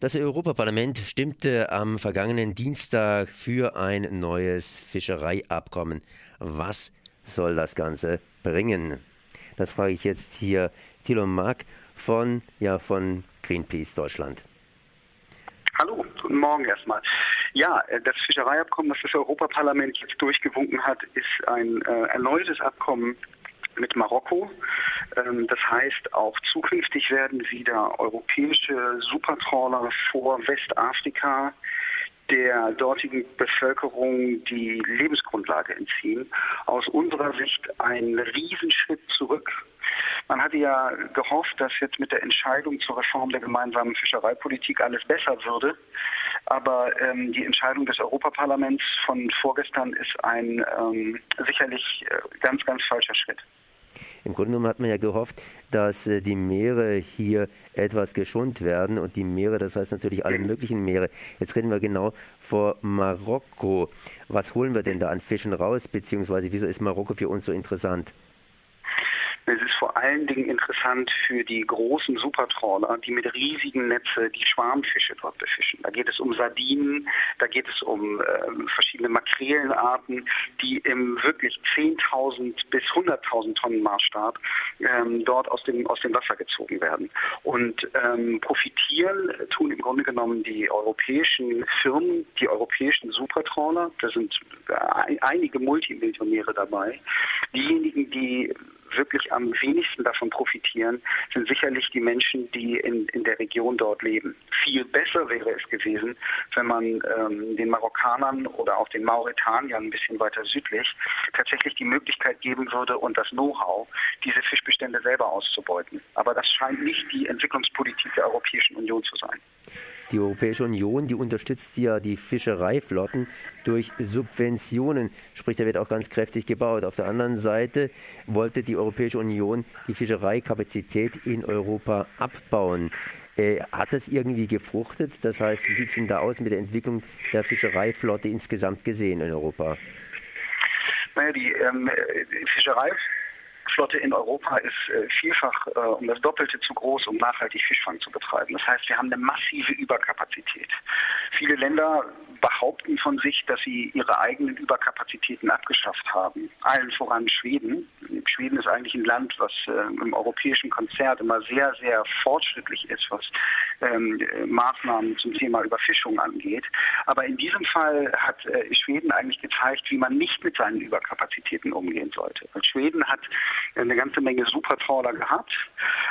Das Europaparlament stimmte am vergangenen Dienstag für ein neues Fischereiabkommen. Was soll das Ganze bringen? Das frage ich jetzt hier Thilo Mark von, ja, von Greenpeace Deutschland. Hallo, guten Morgen erstmal. Ja, äh, das Fischereiabkommen, das das Europaparlament jetzt durchgewunken hat, ist ein äh, erneutes Abkommen mit Marokko. Ähm, das heißt, auch zukünftig werden wieder europäische Supertrawler vor Westafrika der dortigen Bevölkerung die Lebensgrundlage entziehen. Aus unserer Sicht ein Riesenschritt zurück. Man hatte ja gehofft, dass jetzt mit der Entscheidung zur Reform der gemeinsamen Fischereipolitik alles besser würde. Aber ähm, die Entscheidung des Europaparlaments von vorgestern ist ein ähm, sicherlich äh, ganz, ganz falscher Schritt. Im Grunde genommen hat man ja gehofft, dass äh, die Meere hier etwas geschont werden und die Meere, das heißt natürlich alle möglichen Meere. Jetzt reden wir genau vor Marokko. Was holen wir denn da an Fischen raus, beziehungsweise wieso ist Marokko für uns so interessant? Vor allen Dingen interessant für die großen Supertrawler, die mit riesigen Netze die Schwarmfische dort befischen. Da geht es um Sardinen, da geht es um äh, verschiedene Makrelenarten, die im wirklich 10.000 bis 100.000 Tonnen Maßstab ähm, dort aus dem, aus dem Wasser gezogen werden. Und ähm, profitieren tun im Grunde genommen die europäischen Firmen, die europäischen Supertrawler, da sind äh, einige Multimillionäre dabei, diejenigen, die wirklich am wenigsten davon profitieren, sind sicherlich die Menschen, die in, in der Region dort leben. Viel besser wäre es gewesen, wenn man ähm, den Marokkanern oder auch den Mauretaniern ein bisschen weiter südlich tatsächlich die Möglichkeit geben würde und das Know-how, diese Fischbestände selber auszubeuten. Aber das scheint nicht die Entwicklungspolitik der Europäischen Union zu sein. Die Europäische Union, die unterstützt ja die Fischereiflotten durch Subventionen, sprich, da wird auch ganz kräftig gebaut. Auf der anderen Seite wollte die Europäische Union die Fischereikapazität in Europa abbauen. Äh, hat das irgendwie gefruchtet? Das heißt, wie sieht es denn da aus mit der Entwicklung der Fischereiflotte insgesamt gesehen in Europa? Naja, die ähm, Fischerei Fischflotte in Europa ist äh, vielfach äh, um das Doppelte zu groß, um nachhaltig Fischfang zu betreiben. Das heißt, wir haben eine massive Überkapazität. Viele Länder behaupten von sich, dass sie ihre eigenen Überkapazitäten abgeschafft haben. Allen voran Schweden. Schweden ist eigentlich ein Land, was äh, im europäischen Konzert immer sehr, sehr fortschrittlich ist, was ähm, Maßnahmen zum Thema Überfischung angeht. Aber in diesem Fall hat äh, Schweden eigentlich gezeigt, wie man nicht mit seinen Überkapazitäten umgehen sollte. Weil Schweden hat eine ganze Menge Supertrawler gehabt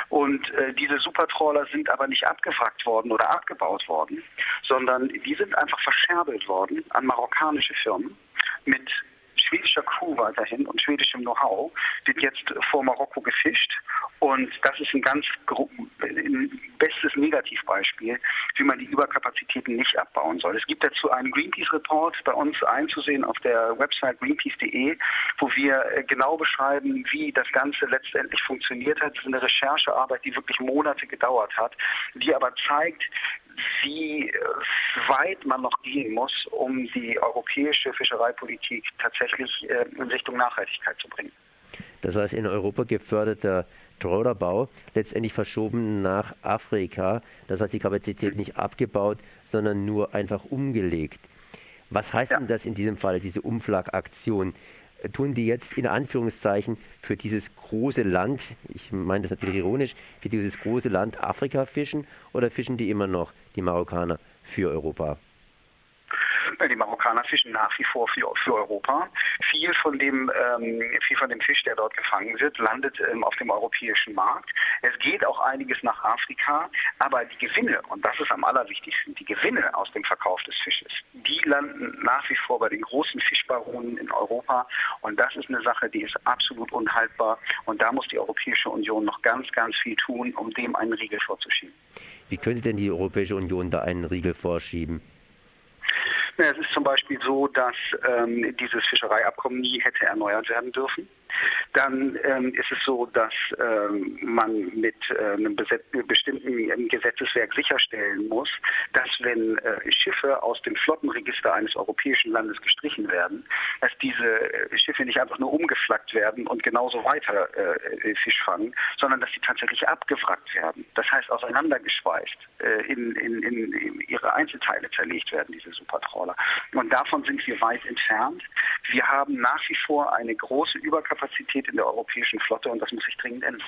und äh, diese Supertrawler sind aber nicht abgewrackt worden oder abgebaut worden, sondern die sind einfach verscherbelt worden an marokkanische Firmen mit schwedischer Crew weiterhin und schwedischem Know-how wird jetzt vor Marokko gefischt. Und das ist ein ganz ein bestes Negativbeispiel, wie man die Überkapazitäten nicht abbauen soll. Es gibt dazu einen Greenpeace-Report bei uns einzusehen auf der Website greenpeace.de, wo wir äh, genau beschreiben, wie das Ganze letztendlich funktioniert hat. Das ist eine Recherchearbeit, die wirklich Monate gedauert hat, die aber zeigt, wie weit man noch gehen muss, um die europäische Fischereipolitik tatsächlich äh, in Richtung Nachhaltigkeit zu bringen. Das heißt, in Europa geförderter Trawlerbau letztendlich verschoben nach Afrika. Das heißt, die Kapazität nicht abgebaut, sondern nur einfach umgelegt. Was heißt ja. denn das in diesem Fall, diese Umflagaktion? Tun die jetzt in Anführungszeichen für dieses große Land, ich meine das natürlich ironisch, für dieses große Land Afrika fischen oder fischen die immer noch, die Marokkaner, für Europa? Die Marokkaner fischen nach wie vor für, für Europa. Viel von dem ähm, viel von dem Fisch, der dort gefangen wird, landet ähm, auf dem europäischen Markt. Es geht auch einiges nach Afrika, aber die Gewinne und das ist am allerwichtigsten, die Gewinne aus dem Verkauf des Fisches, die landen nach wie vor bei den großen Fischbaronen in Europa und das ist eine Sache, die ist absolut unhaltbar und da muss die Europäische Union noch ganz, ganz viel tun, um dem einen Riegel vorzuschieben. Wie könnte denn die Europäische Union da einen Riegel vorschieben? Es ist zum Beispiel so, dass ähm, dieses Fischereiabkommen nie hätte erneuert werden dürfen. Dann ähm, ist es so, dass ähm, man mit äh, einem bestimmten Gesetzeswerk sicherstellen muss, dass wenn äh, Schiffe aus dem Flottenregister eines europäischen Landes gestrichen werden, dass diese äh, Schiffe nicht einfach nur umgeflaggt werden und genauso weiter äh, Fisch fangen, sondern dass sie tatsächlich abgewrackt werden. Das heißt auseinandergeschweißt, äh, in, in, in ihre Einzelteile zerlegt werden, diese Supertrawler. Und davon sind wir weit entfernt. Wir haben nach wie vor eine große Überkapazität in der europäischen Flotte und das muss sich dringend ändern.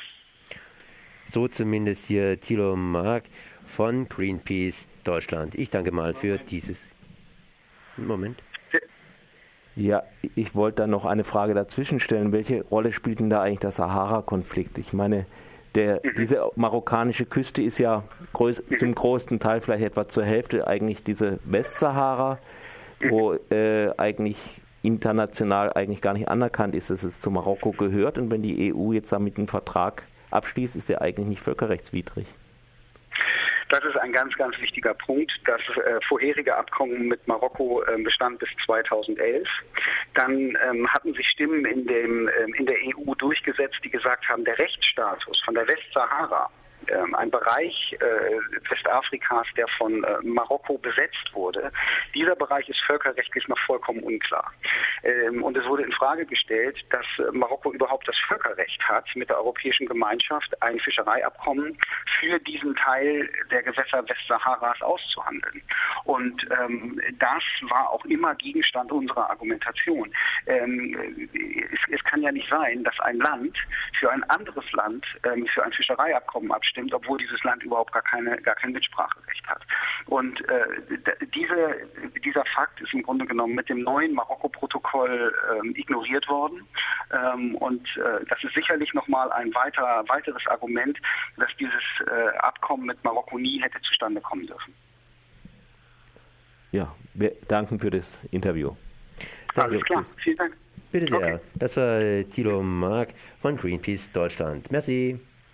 So zumindest hier Thilo Mark von Greenpeace Deutschland. Ich danke mal für dieses Moment. Ja, ich wollte da noch eine Frage dazwischen stellen. Welche Rolle spielt denn da eigentlich der Sahara-Konflikt? Ich meine, der, mhm. diese marokkanische Küste ist ja groß, mhm. zum größten Teil, vielleicht etwa zur Hälfte, eigentlich diese Westsahara, mhm. wo äh, eigentlich international eigentlich gar nicht anerkannt ist, dass es zu Marokko gehört. Und wenn die EU jetzt damit einen Vertrag abschließt, ist der eigentlich nicht völkerrechtswidrig. Das ist ein ganz, ganz wichtiger Punkt. Das äh, vorherige Abkommen mit Marokko äh, bestand bis 2011. Dann ähm, hatten sich Stimmen in, dem, ähm, in der EU durchgesetzt, die gesagt haben, der Rechtsstatus von der Westsahara ähm, ein Bereich äh, Westafrikas, der von äh, Marokko besetzt wurde. Dieser Bereich ist völkerrechtlich noch vollkommen unklar. Ähm, und es wurde in Frage gestellt, dass äh, Marokko überhaupt das Völkerrecht hat, mit der Europäischen Gemeinschaft ein Fischereiabkommen für diesen Teil der Gewässer Westsaharas auszuhandeln. Und ähm, das war auch immer Gegenstand unserer Argumentation. Ähm, es, es, kann ja nicht sein, dass ein Land für ein anderes Land ähm, für ein Fischereiabkommen abstimmt obwohl dieses Land überhaupt gar, keine, gar kein Mitspracherecht hat. Und äh, diese, dieser Fakt ist im Grunde genommen mit dem neuen Marokko-Protokoll ähm, ignoriert worden. Ähm, und äh, das ist sicherlich nochmal ein weiter, weiteres Argument, dass dieses äh, Abkommen mit Marokko nie hätte zustande kommen dürfen. Ja, wir danken für das Interview. Alles klar, vielen Dank. Bitte sehr. Okay. Das war Thilo Mark von Greenpeace Deutschland. Merci.